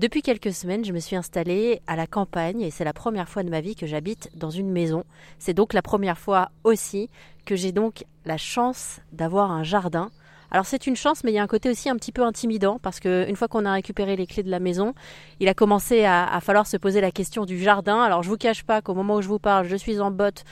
Depuis quelques semaines, je me suis installée à la campagne et c'est la première fois de ma vie que j'habite dans une maison. C'est donc la première fois aussi que j'ai donc la chance d'avoir un jardin. Alors c'est une chance, mais il y a un côté aussi un petit peu intimidant parce qu'une fois qu'on a récupéré les clés de la maison, il a commencé à, à, falloir se poser la question du jardin. Alors je vous cache pas qu'au moment où je vous parle, je suis en botte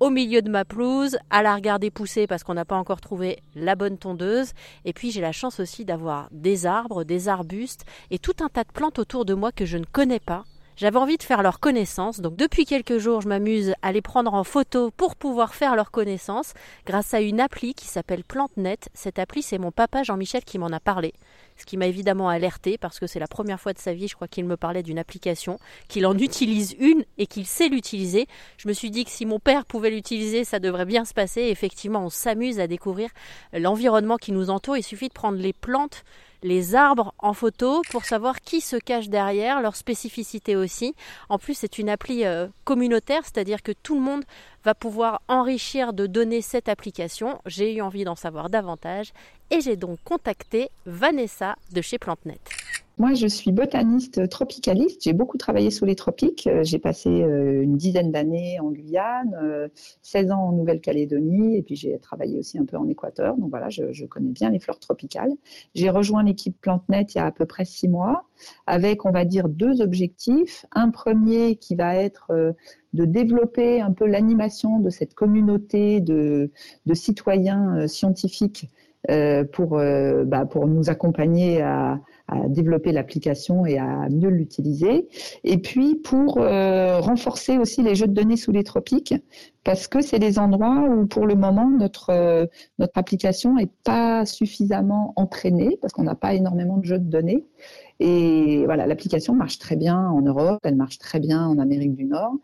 au milieu de ma pelouse, à la regarder pousser parce qu'on n'a pas encore trouvé la bonne tondeuse. Et puis j'ai la chance aussi d'avoir des arbres, des arbustes et tout un tas de plantes autour de moi que je ne connais pas. J'avais envie de faire leur connaissance, donc depuis quelques jours, je m'amuse à les prendre en photo pour pouvoir faire leur connaissance grâce à une appli qui s'appelle PlanteNet. Cette appli, c'est mon papa Jean-Michel qui m'en a parlé ce qui m'a évidemment alerté parce que c'est la première fois de sa vie, je crois qu'il me parlait d'une application, qu'il en utilise une et qu'il sait l'utiliser. Je me suis dit que si mon père pouvait l'utiliser, ça devrait bien se passer. effectivement, on s'amuse à découvrir l'environnement qui nous entoure. Il suffit de prendre les plantes les arbres en photo pour savoir qui se cache derrière, leur spécificité aussi. En plus, c'est une appli euh, communautaire, c'est-à-dire que tout le monde va pouvoir enrichir de données cette application. J'ai eu envie d'en savoir davantage et j'ai donc contacté Vanessa de chez PlanteNet. Moi, je suis botaniste tropicaliste. J'ai beaucoup travaillé sous les tropiques. Euh, j'ai passé euh, une dizaine d'années en Guyane, 16 euh, ans en Nouvelle-Calédonie, et puis j'ai travaillé aussi un peu en Équateur. Donc voilà, je, connais bien les fleurs tropicales. J'ai rejoint l'équipe PlanteNet il y a à peu près six mois, avec, on va dire, deux objectifs. Un premier qui va être de développer un peu l'animation de cette communauté de, de citoyens scientifiques pour, bah, pour nous accompagner à développer l'application et à mieux l'utiliser. Et puis pour euh, renforcer aussi les jeux de données sous les tropiques, parce que c'est des endroits où pour le moment notre euh, notre application est pas suffisamment entraînée parce qu'on n'a pas énormément de jeux de données. Et voilà, l'application marche très bien en Europe, elle marche très bien en Amérique du Nord.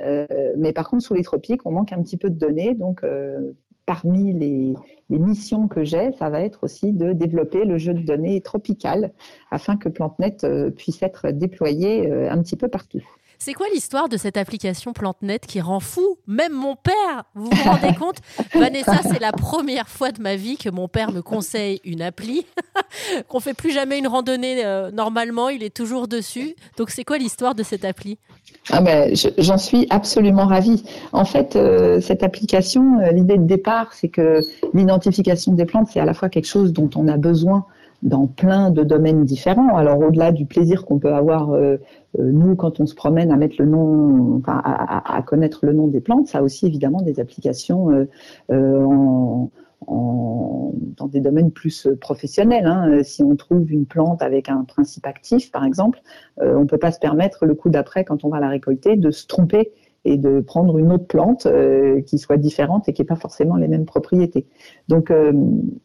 Euh, mais par contre, sous les tropiques, on manque un petit peu de données. Donc, euh, parmi les, missions que j'ai, ça va être aussi de développer le jeu de données tropical afin que PlanteNet euh, puisse être déployé euh, un petit peu partout. C'est quoi l'histoire de cette application PlanteNet qui rend fou même mon père? Vous vous rendez compte? Vanessa, c'est la première fois de ma vie que mon père me conseille une appli, qu'on fait plus jamais une randonnée euh, normalement, il est toujours dessus. Donc c'est quoi l'histoire de cette appli? Ah ben, J'en suis absolument ravie. En fait, euh, cette application, euh, l'idée de départ, c'est que l'identification des plantes, c'est à la fois quelque chose dont on a besoin dans plein de domaines différents. Alors au-delà du plaisir qu'on peut avoir euh, nous quand on se promène à mettre le nom, enfin à, connaître le nom des plantes, ça a aussi évidemment des applications en, dans des domaines plus euh, professionnels. Hein. Euh, si on trouve une plante avec un principe actif, par exemple, euh, on ne peut pas se permettre le coup d'après, quand on va la récolter, de se tromper et de prendre une autre plante qui soit différente et qui n'ait pas forcément les mêmes propriétés. Donc,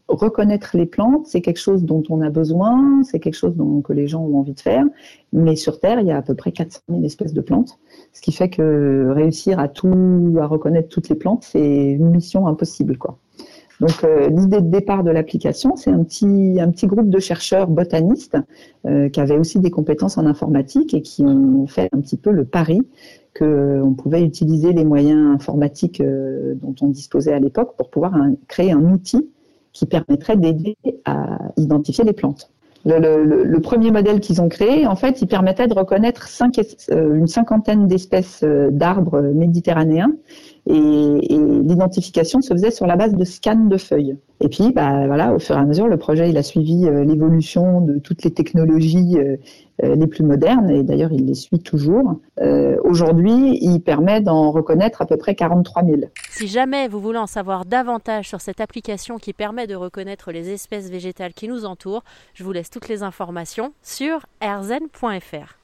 reconnaître les plantes, c'est quelque chose dont on a besoin, c'est quelque chose dont, que les gens ont envie de faire. Mais sur Terre, il y a à peu près 400 000 espèces de plantes, ce qui fait que réussir à tout, à reconnaître toutes les plantes, c'est une mission impossible, quoi. Donc euh, l'idée de départ de l'application, c'est un petit, groupe de chercheurs botanistes euh, qui avaient aussi des compétences en informatique et qui ont fait un petit peu le pari qu'on pouvait utiliser les moyens informatiques euh, dont on disposait à l'époque pour pouvoir créer un outil qui permettrait d'aider à identifier les plantes. Le, premier modèle qu'ils ont créé, en fait, il permettait de reconnaître une cinquantaine d'espèces d'arbres méditerranéens et, l'identification se faisait sur la base de scans de feuilles. Et puis, bah, voilà, au fur et à mesure, le projet il a suivi euh, l'évolution de toutes les technologies euh, euh, les plus modernes, et d'ailleurs il les suit toujours. Aujourd'hui, il permet d'en reconnaître à peu près 43 000. Si jamais vous voulez en savoir davantage sur cette application qui permet de reconnaître les espèces végétales qui nous entourent, je vous laisse toutes les informations sur rzen.fr.